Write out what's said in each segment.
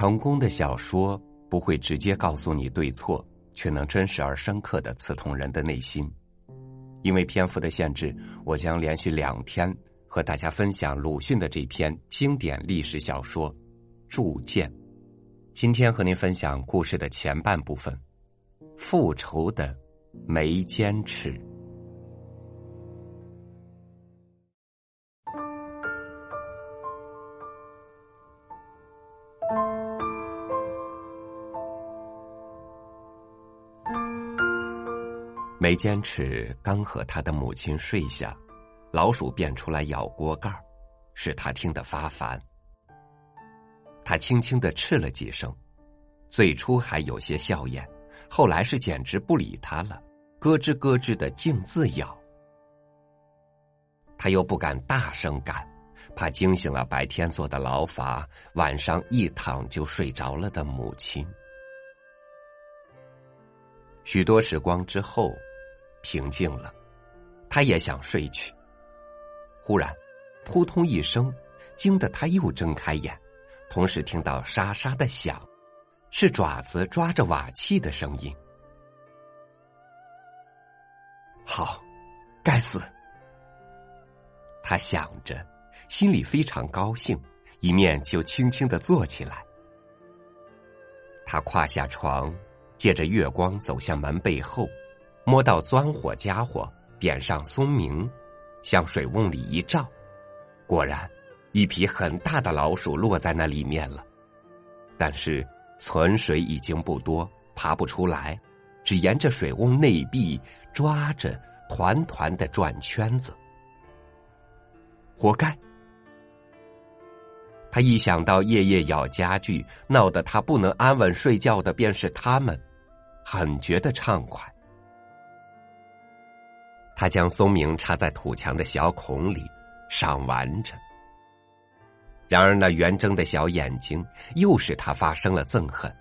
成功的小说不会直接告诉你对错，却能真实而深刻的刺痛人的内心。因为篇幅的限制，我将连续两天和大家分享鲁迅的这篇经典历史小说《铸剑》。今天和您分享故事的前半部分：复仇的眉间尺。没坚持刚和他的母亲睡下，老鼠便出来咬锅盖使他听得发烦。他轻轻的斥了几声，最初还有些笑颜，后来是简直不理他了，咯吱咯吱的径自咬。他又不敢大声干，怕惊醒了白天做的劳乏，晚上一躺就睡着了的母亲。许多时光之后。平静了，他也想睡去。忽然，扑通一声，惊得他又睁开眼，同时听到沙沙的响，是爪子抓着瓦器的声音。好，该死！他想着，心里非常高兴，一面就轻轻的坐起来。他跨下床，借着月光走向门背后。摸到钻火家伙，点上松明，向水瓮里一照，果然，一匹很大的老鼠落在那里面了。但是存水已经不多，爬不出来，只沿着水瓮内壁抓着，团团的转圈子。活该！他一想到夜夜咬家具，闹得他不能安稳睡觉的便是他们，很觉得畅快。他将松明插在土墙的小孔里，赏玩着。然而那圆睁的小眼睛又使他发生了憎恨，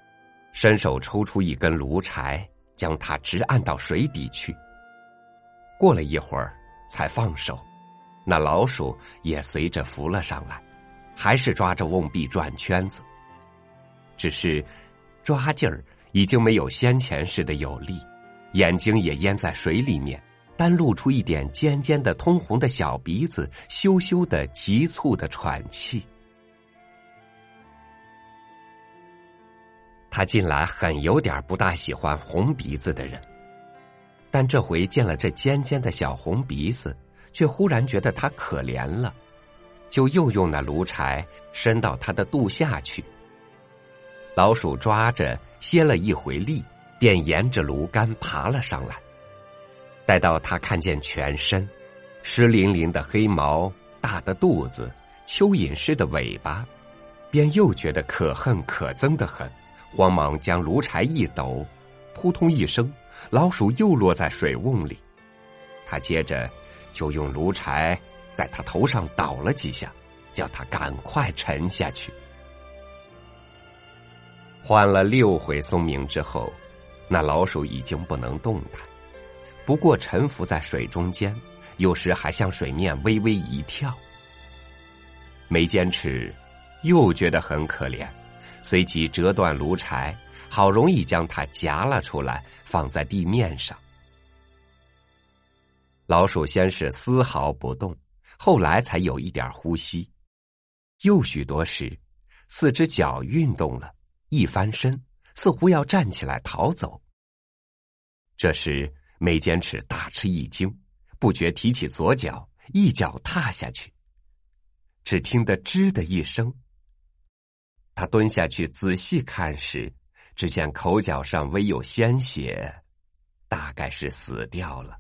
伸手抽出一根炉柴，将它直按到水底去。过了一会儿，才放手，那老鼠也随着浮了上来，还是抓着瓮壁转圈子。只是抓劲儿已经没有先前似的有力，眼睛也淹在水里面。单露出一点尖尖的、通红的小鼻子，羞羞的、急促的喘气。他近来很有点不大喜欢红鼻子的人，但这回见了这尖尖的小红鼻子，却忽然觉得他可怜了，就又用那炉柴伸到他的肚下去。老鼠抓着歇了一回力，便沿着炉杆爬了上来。待到他看见全身湿淋淋的黑毛、大的肚子、蚯蚓似的尾巴，便又觉得可恨可憎的很，慌忙将炉柴一抖，扑通一声，老鼠又落在水瓮里。他接着就用炉柴在他头上捣了几下，叫他赶快沉下去。换了六回松明之后，那老鼠已经不能动弹。不过沉浮在水中间，有时还向水面微微一跳。没坚持又觉得很可怜，随即折断炉柴，好容易将它夹了出来，放在地面上。老鼠先是丝毫不动，后来才有一点呼吸。又许多时，四只脚运动了，一翻身，似乎要站起来逃走。这时。眉间尺大吃一惊，不觉提起左脚，一脚踏下去。只听得“吱”的一声，他蹲下去仔细看时，只见口角上微有鲜血，大概是死掉了。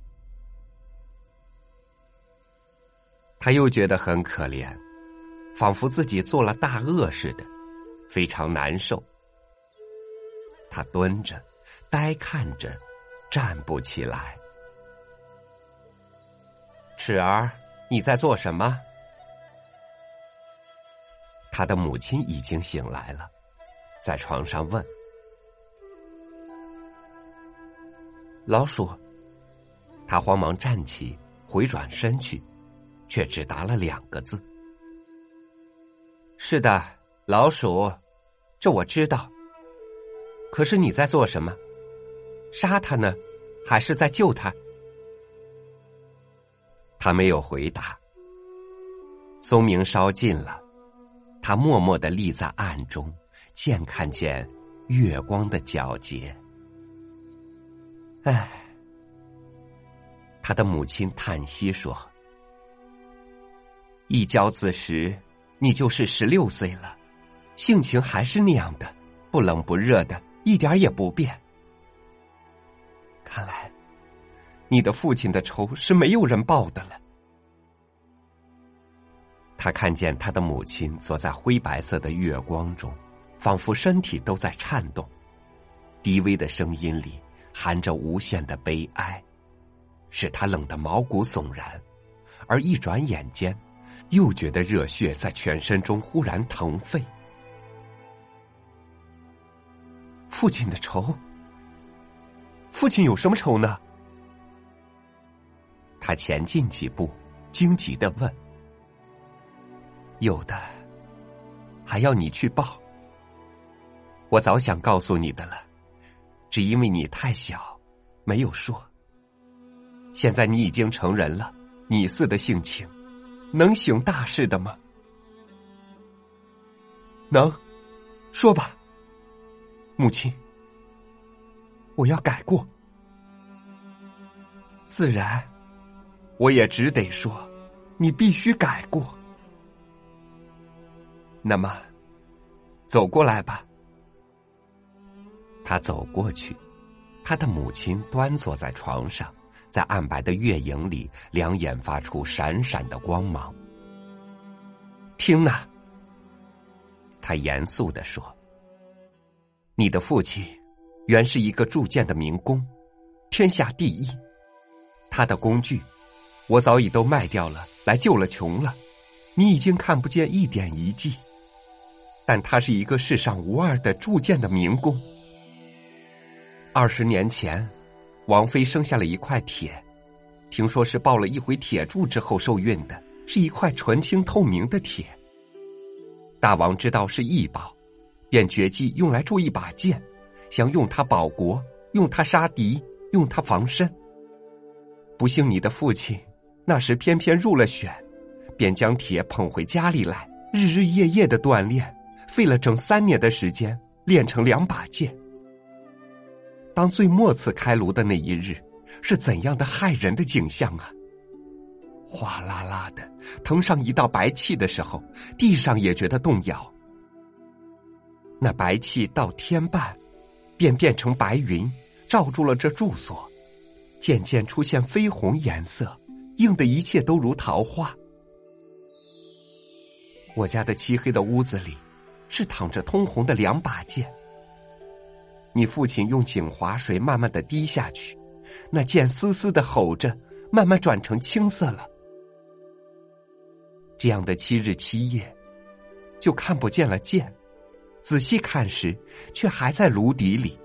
他又觉得很可怜，仿佛自己做了大恶似的，非常难受。他蹲着，呆看着。站不起来，齿儿，你在做什么？他的母亲已经醒来了，在床上问老鼠。他慌忙站起，回转身去，却只答了两个字：“是的，老鼠。”这我知道。可是你在做什么？杀他呢，还是在救他？他没有回答。松明烧尽了，他默默的立在暗中，见看见月光的皎洁。唉，他的母亲叹息说：“一交子时，你就是十六岁了，性情还是那样的，不冷不热的，一点也不变。看来，你的父亲的仇是没有人报的了。”他看见他的母亲坐在灰白色的月光中，仿佛身体都在颤动，低微的声音里含着无限的悲哀，使他冷得毛骨悚然，而一转眼间，又觉得热血在全身中忽然腾沸。父亲的仇，父亲有什么仇呢？他前进几步，惊急的问。有的，还要你去报。我早想告诉你的了，只因为你太小，没有说。现在你已经成人了，你似的性情，能行大事的吗？能，说吧，母亲，我要改过。自然，我也只得说，你必须改过。那么，走过来吧。他走过去，他的母亲端坐在床上，在暗白的月影里，两眼发出闪闪的光芒。听呐，他严肃的说：“你的父亲原是一个铸剑的民工，天下第一。他的工具，我早已都卖掉了，来救了穷了。你已经看不见一点遗迹。”但他是一个世上无二的铸剑的民工。二十年前，王妃生下了一块铁，听说是抱了一回铁柱之后受孕的，是一块纯青透明的铁。大王知道是异宝，便决计用来铸一把剑，想用它保国，用它杀敌，用它防身。不幸你的父亲那时偏偏入了选，便将铁捧回家里来，日日夜夜的锻炼。费了整三年的时间练成两把剑。当最末次开炉的那一日，是怎样的骇人的景象啊！哗啦啦的腾上一道白气的时候，地上也觉得动摇。那白气到天半，便变成白云，罩住了这住所，渐渐出现绯红颜色，映的一切都如桃花。我家的漆黑的屋子里。是躺着通红的两把剑。你父亲用井滑水慢慢的滴下去，那剑嘶嘶的吼着，慢慢转成青色了。这样的七日七夜，就看不见了剑。仔细看时，却还在炉底里，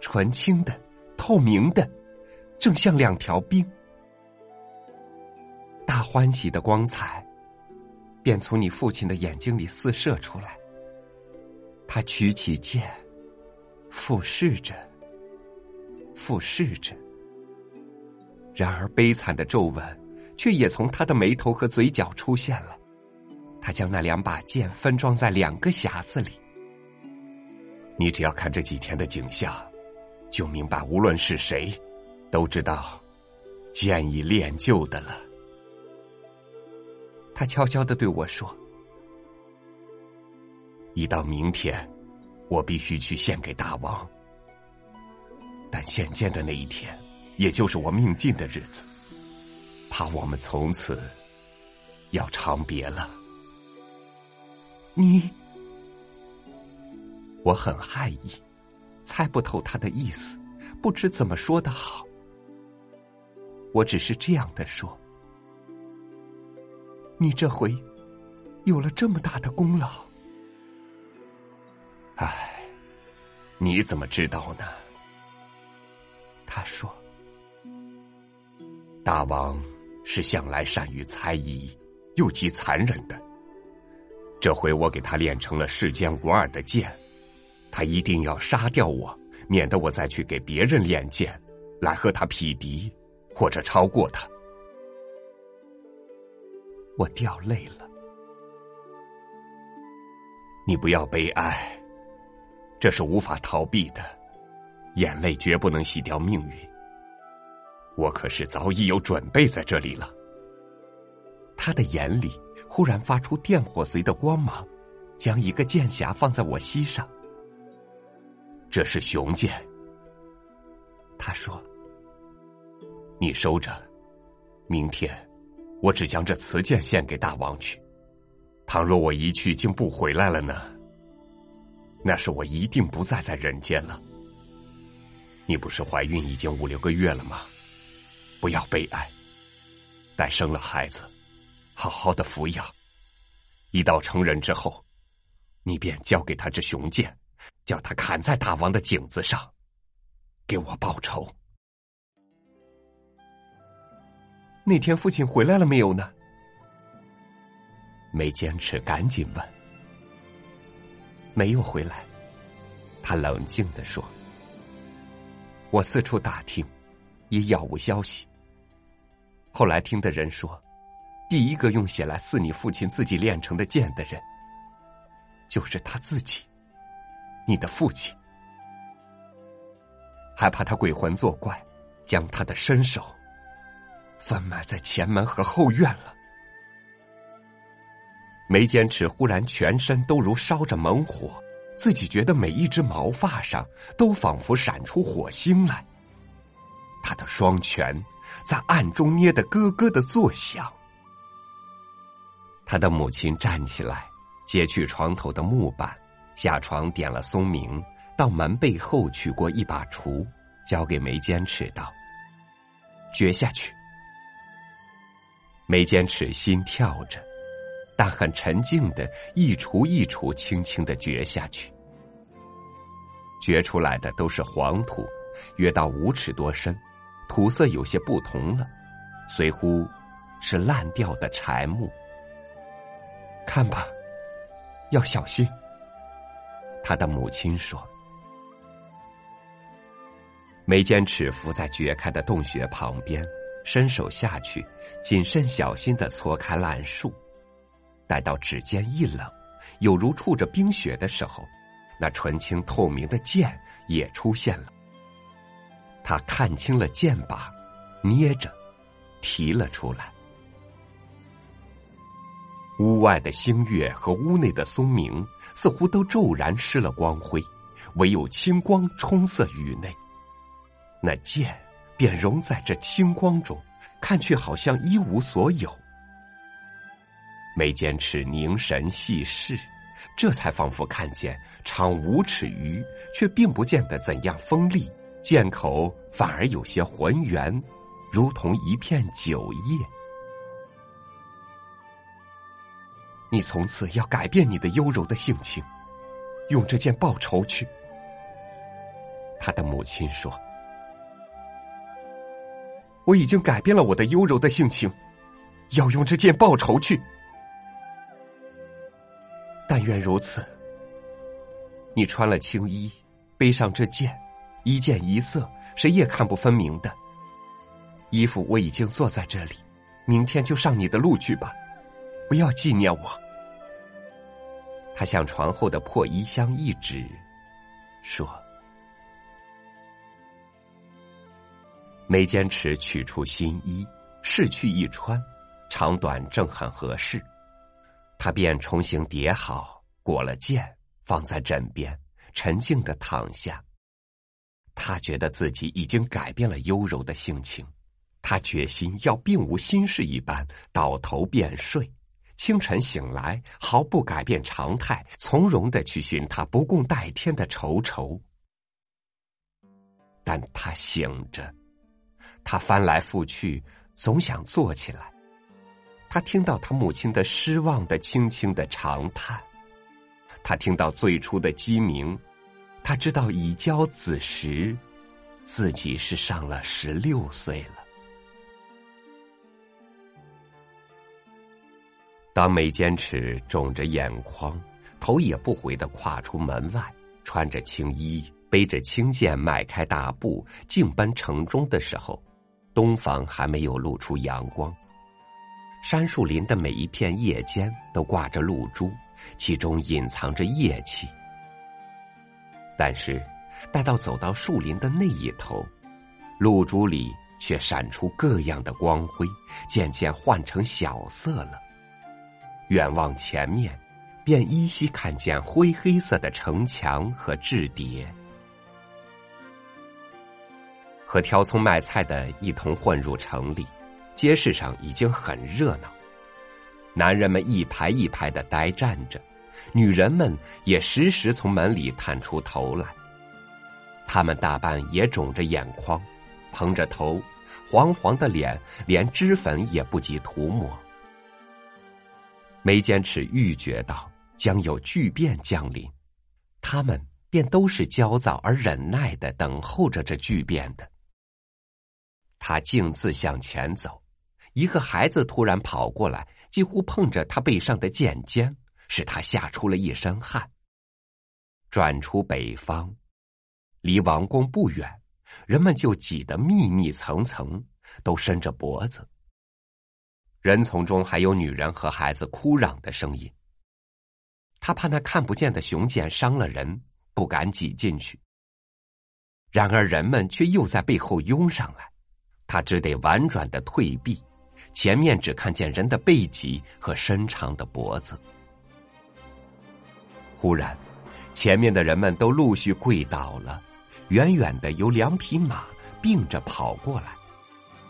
纯青的、透明的，正像两条冰。大欢喜的光彩，便从你父亲的眼睛里四射出来。他举起剑，俯视着，俯视着。然而悲惨的皱纹，却也从他的眉头和嘴角出现了。他将那两把剑分装在两个匣子里。你只要看这几天的景象，就明白，无论是谁，都知道，剑已练就的了。他悄悄的对我说。一到明天，我必须去献给大王。但献剑的那一天，也就是我命尽的日子，怕我们从此要长别了。你，我很害意，猜不透他的意思，不知怎么说的好。我只是这样的说：你这回有了这么大的功劳。唉，你怎么知道呢？他说：“大王是向来善于猜疑，又极残忍的。这回我给他练成了世间无二的剑，他一定要杀掉我，免得我再去给别人练剑，来和他匹敌，或者超过他。我掉泪了。你不要悲哀，这是无法逃避的，眼泪绝不能洗掉命运。我可是早已有准备在这里了。他的眼里忽然发出电火随的光芒，将一个剑匣放在我膝上。这是雄剑，他说：“你收着，明天我只将这雌剑献给大王去。”倘若我一去竟不回来了呢？那是我一定不再在人间了。你不是怀孕已经五六个月了吗？不要悲哀，待生了孩子，好好的抚养。一到成人之后，你便交给他这雄剑，叫他砍在大王的颈子上，给我报仇。那天父亲回来了没有呢？没坚持，赶紧问。没有回来，他冷静的说：“我四处打听，也杳无消息。后来听的人说，第一个用血来刺你父亲自己练成的剑的人，就是他自己，你的父亲。害怕他鬼魂作怪，将他的身首分埋在前门和后院了。”眉间尺忽然全身都如烧着猛火，自己觉得每一只毛发上都仿佛闪出火星来。他的双拳在暗中捏得咯咯的作响。他的母亲站起来，揭去床头的木板，下床点了松明，到门背后取过一把锄，交给眉间尺道：“掘下去。”眉间尺心跳着。但很沉静的，一锄一锄，轻轻的掘下去。掘出来的都是黄土，约到五尺多深，土色有些不同了，似乎是烂掉的柴木。看吧，要小心。他的母亲说：“眉间尺伏在掘开的洞穴旁边，伸手下去，谨慎小心的搓开烂树。”待到指尖一冷，有如触着冰雪的时候，那纯清透明的剑也出现了。他看清了剑把，捏着，提了出来。屋外的星月和屋内的松明似乎都骤然失了光辉，唯有清光充塞于内。那剑便融在这清光中，看去好像一无所有。眉间尺凝神细视，这才仿佛看见长五尺余，却并不见得怎样锋利，剑口反而有些浑圆，如同一片酒液。你从此要改变你的优柔的性情，用这剑报仇去。他的母亲说：“我已经改变了我的优柔的性情，要用这剑报仇去。”但愿如此。你穿了青衣，背上这剑，一剑一色，谁也看不分明的。衣服我已经坐在这里，明天就上你的路去吧，不要纪念我。他向床后的破衣箱一指，说：“没坚持取出新衣，试去一穿，长短正很合适。”他便重新叠好，裹了剑，放在枕边，沉静的躺下。他觉得自己已经改变了优柔的性情，他决心要并无心事一般倒头便睡。清晨醒来，毫不改变常态，从容的去寻他不共戴天的愁愁。但他醒着，他翻来覆去，总想坐起来。他听到他母亲的失望的轻轻的长叹，他听到最初的鸡鸣，他知道已交子时，自己是上了十六岁了。当眉间尺肿着眼眶，头也不回的跨出门外，穿着青衣，背着青剑，迈开大步，径奔城中的时候，东方还没有露出阳光。山树林的每一片叶间都挂着露珠，其中隐藏着夜气。但是，待到走到树林的那一头，露珠里却闪出各样的光辉，渐渐换成小色了。远望前面。便依稀看见灰黑色的城墙和雉叠，和挑葱卖菜的一同混入城里。街市上已经很热闹，男人们一排一排的呆站着，女人们也时时从门里探出头来。他们大半也肿着眼眶，蓬着头，黄黄的脸，连脂粉也不及涂抹。眉间齿预觉到。将有巨变降临，他们便都是焦躁而忍耐的等候着这巨变的。他径自向前走，一个孩子突然跑过来，几乎碰着他背上的剑尖，使他吓出了一身汗。转出北方，离王宫不远，人们就挤得密密层层，都伸着脖子。人丛中还有女人和孩子哭嚷的声音。他怕那看不见的雄剑伤了人，不敢挤进去。然而人们却又在背后拥上来，他只得婉转的退避，前面只看见人的背脊和伸长的脖子。忽然，前面的人们都陆续跪倒了，远远的有两匹马并着跑过来，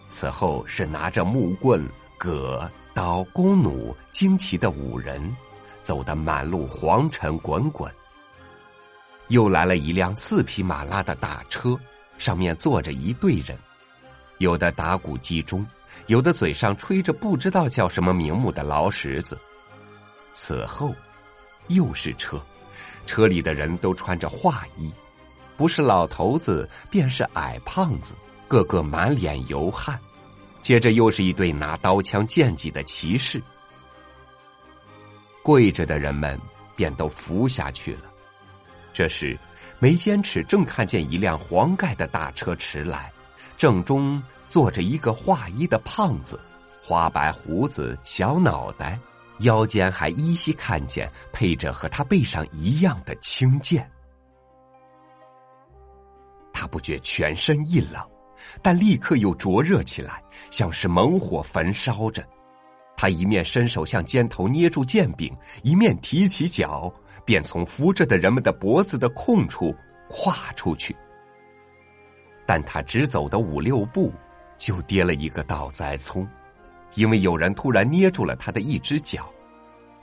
此后是拿着木棍、戈、刀、弓弩、旌旗的五人。走得满路黄尘滚滚。又来了一辆四匹马拉的大车，上面坐着一队人，有的打鼓击钟，有的嘴上吹着不知道叫什么名目的劳什子。此后，又是车，车里的人都穿着画衣，不是老头子便是矮胖子，个个满脸油汗。接着又是一队拿刀枪剑戟的骑士。跪着的人们便都伏下去了。这时，梅坚尺正看见一辆黄盖的大车驰来，正中坐着一个画衣的胖子，花白胡子，小脑袋，腰间还依稀看见配着和他背上一样的青剑。他不觉全身一冷，但立刻又灼热起来，像是猛火焚烧着。他一面伸手向肩头捏住剑柄，一面提起脚，便从扶着的人们的脖子的空处跨出去。但他只走的五六步，就跌了一个倒栽葱，因为有人突然捏住了他的一只脚。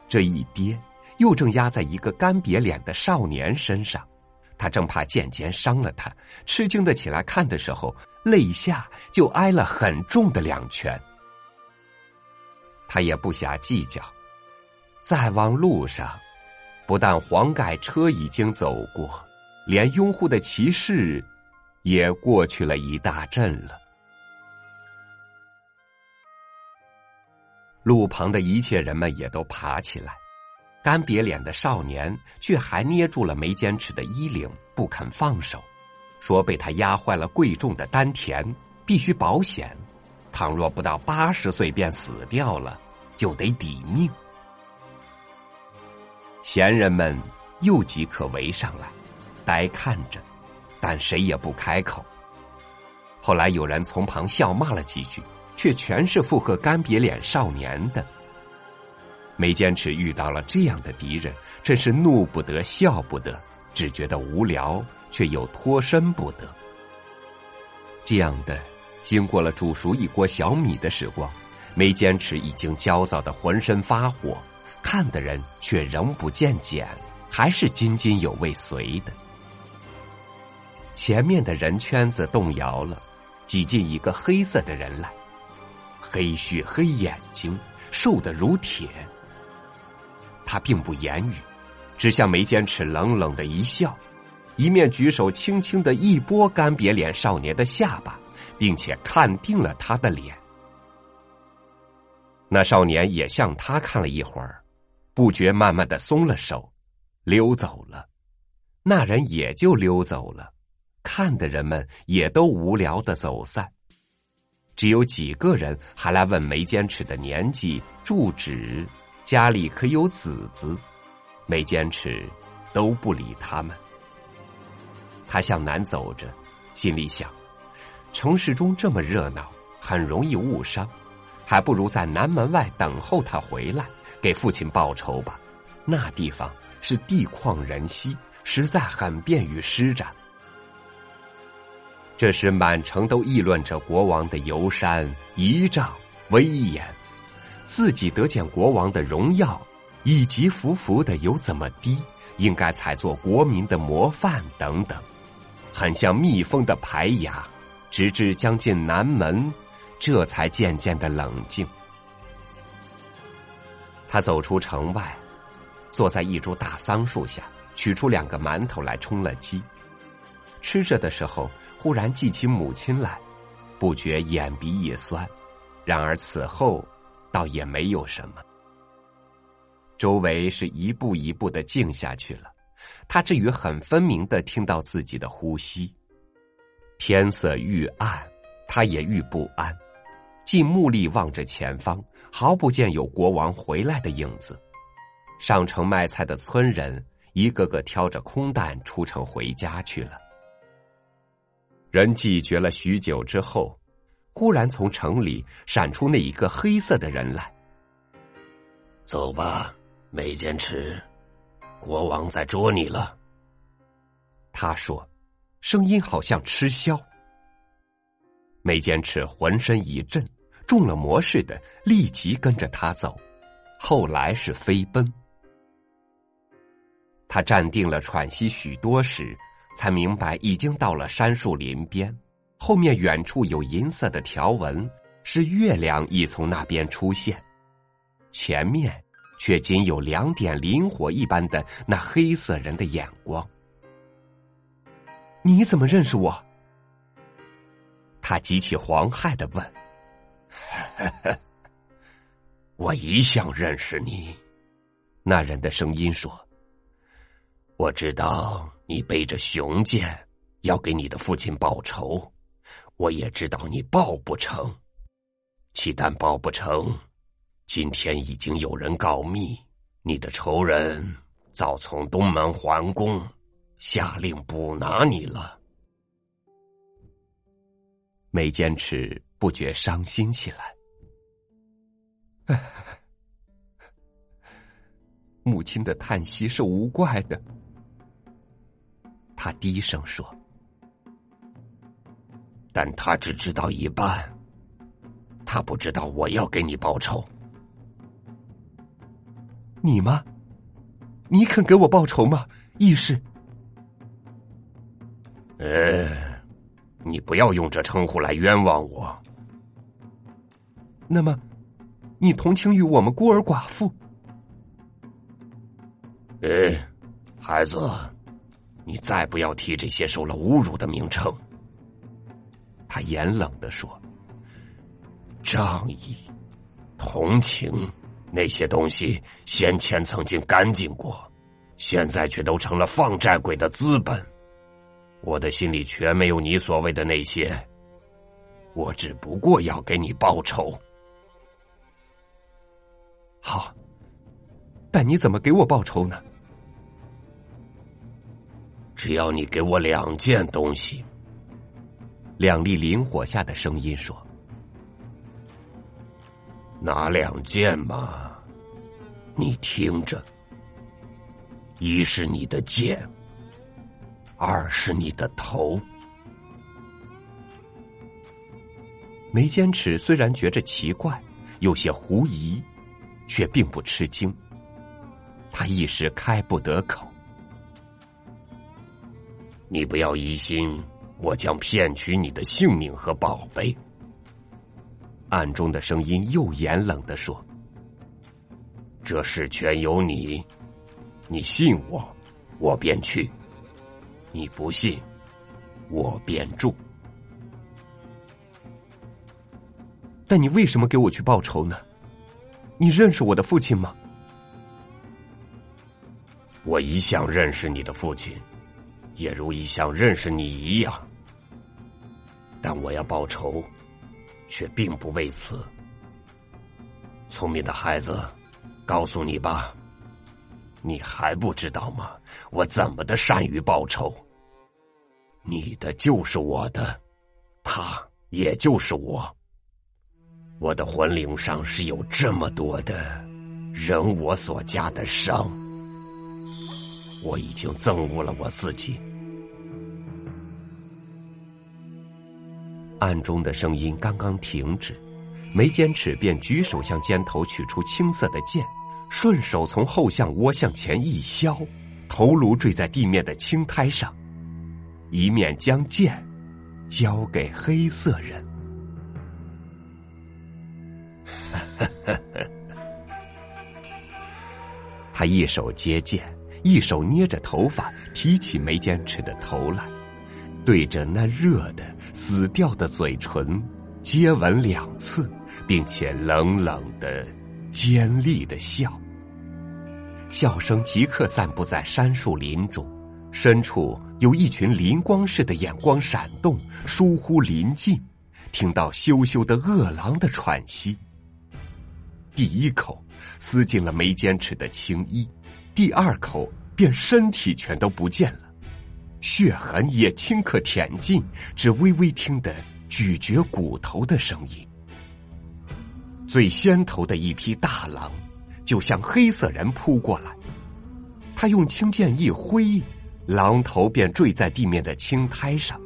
这一跌，又正压在一个干瘪脸的少年身上，他正怕剑尖伤了他，吃惊的起来看的时候，肋下就挨了很重的两拳。他也不暇计较，再往路上，不但黄盖车已经走过，连拥护的骑士也过去了一大阵了。路旁的一切人们也都爬起来，干瘪脸的少年却还捏住了眉间尺的衣领，不肯放手，说被他压坏了贵重的丹田，必须保险。倘若不到八十岁便死掉了，就得抵命。闲人们又即可围上来，呆看着，但谁也不开口。后来有人从旁笑骂了几句，却全是附和干瘪脸少年的。眉间尺遇到了这样的敌人，真是怒不得，笑不得，只觉得无聊，却又脱身不得。这样的。经过了煮熟一锅小米的时光，眉坚持已经焦躁的浑身发火，看的人却仍不见减，还是津津有味随的。前面的人圈子动摇了，挤进一个黑色的人来，黑须黑眼睛，瘦得如铁。他并不言语，只向眉坚持冷冷的一笑，一面举手轻轻的一拨干瘪脸少年的下巴。并且看定了他的脸，那少年也向他看了一会儿，不觉慢慢的松了手，溜走了。那人也就溜走了，看的人们也都无聊的走散。只有几个人还来问梅坚持的年纪、住址、家里可有子子，梅坚持都不理他们。他向南走着，心里想：城市中这么热闹，很容易误伤，还不如在南门外等候他回来，给父亲报仇吧。那地方是地旷人稀，实在很便于施展。这时，满城都议论着国王的游山仪仗威严，自己得见国王的荣耀，以及服服的有怎么低，应该采做国民的模范等等，很像蜜蜂的排牙。直至将近南门，这才渐渐的冷静。他走出城外，坐在一株大桑树下，取出两个馒头来充了饥。吃着的时候，忽然记起母亲来，不觉眼鼻一酸。然而此后，倒也没有什么。周围是一步一步的静下去了，他至于很分明的听到自己的呼吸。天色愈暗，他也愈不安，既目力望着前方，毫不见有国王回来的影子。上城卖菜的村人一个个挑着空担出城回家去了。人寂绝了许久之后，忽然从城里闪出那一个黑色的人来。走吧，梅坚持，国王在捉你了。他说，声音好像吃消。梅坚持浑身一震，中了魔似的，立即跟着他走。后来是飞奔。他站定了，喘息许多时。才明白，已经到了杉树林边，后面远处有银色的条纹，是月亮已从那边出现，前面却仅有两点磷火一般的那黑色人的眼光。你怎么认识我？他极其惶骇的问。我一向认识你，那人的声音说。我知道。你背着雄剑要给你的父亲报仇，我也知道你报不成。岂但报不成，今天已经有人告密，你的仇人早从东门皇宫下令捕拿你了。梅坚持不觉伤心起来，母亲的叹息是无怪的。他低声说：“但他只知道一半，他不知道我要给你报仇。你吗？你肯给我报仇吗？义士？呃，你不要用这称呼来冤枉我。那么，你同情于我们孤儿寡妇？哎，孩子。”你再不要提这些受了侮辱的名称。”他严冷的说，“仗义、同情那些东西，先前曾经干净过，现在却都成了放债鬼的资本。我的心里全没有你所谓的那些。我只不过要给你报仇。好，但你怎么给我报仇呢？”只要你给我两件东西，两粒灵火下的声音说：“拿两件嘛？你听着，一是你的剑，二是你的头。”梅坚持虽然觉着奇怪，有些狐疑，却并不吃惊。他一时开不得口。你不要疑心，我将骗取你的性命和宝贝。暗中的声音又严冷的说：“这事全由你，你信我，我便去；你不信，我便住。但你为什么给我去报仇呢？你认识我的父亲吗？我一向认识你的父亲。”也如一向认识你一样。但我要报仇，却并不为此。聪明的孩子，告诉你吧，你还不知道吗？我怎么的善于报仇？你的就是我的，他也就是我。我的魂灵上是有这么多的人我所加的伤，我已经憎恶了我自己。暗中的声音刚刚停止，眉间尺便举手向肩头取出青色的剑，顺手从后项窝向前一削，头颅坠在地面的青苔上，一面将剑交给黑色人。他一手接剑，一手捏着头发，提起眉间尺的头来。对着那热的死掉的嘴唇接吻两次，并且冷冷的、尖利的笑，笑声即刻散布在山树林中，深处有一群灵光似的眼光闪动，疏忽临近，听到羞羞的饿狼的喘息。第一口撕进了眉间尺的青衣，第二口便身体全都不见了。血痕也顷刻舔尽，只微微听得咀嚼骨头的声音。最先头的一匹大狼就向黑色人扑过来，他用青剑一挥，狼头便坠在地面的青苔上。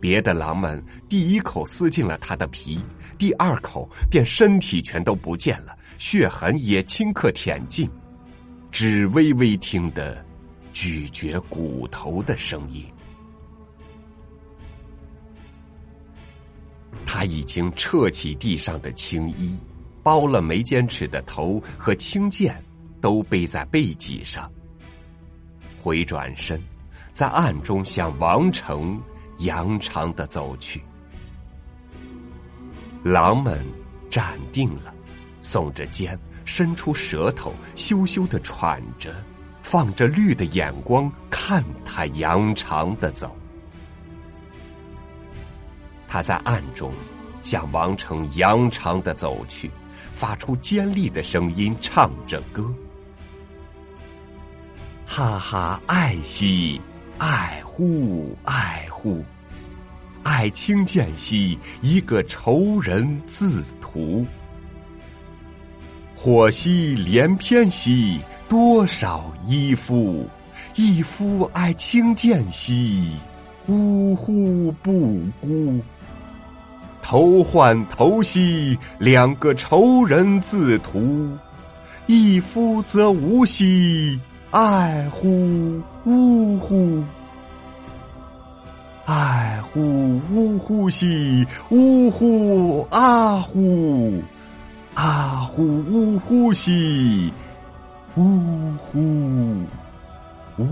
别的狼们第一口撕进了他的皮，第二口便身体全都不见了，血痕也顷刻舔尽，只微微听得。咀嚼骨头的声音，他已经撤起地上的青衣，包了眉间尺的头和青剑，都背在背脊上。回转身，在暗中向王城扬长的走去。狼们站定了，耸着肩，伸出舌头，羞羞的喘着。放着绿的眼光看他扬长的走，他在暗中向王城扬长的走去，发出尖利的声音，唱着歌：“哈哈，爱惜，爱护，爱护，爱卿见兮，一个仇人自屠。”火兮连篇兮，多少衣夫，一夫爱轻贱兮，呜呼不孤。头换头兮，两个仇人自屠，一夫则无兮，爱乎呜呼，爱乎呜呼兮，呜呼啊呼。啊呼呜呼兮，呜呼呜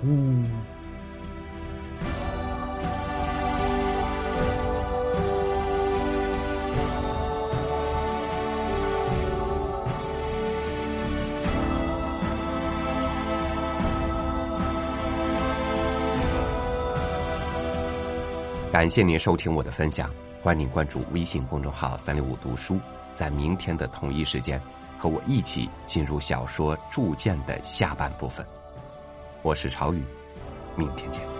呼。感谢您收听我的分享。欢迎关注微信公众号“三六五读书”，在明天的同一时间，和我一起进入小说《铸剑》的下半部分。我是朝雨，明天见。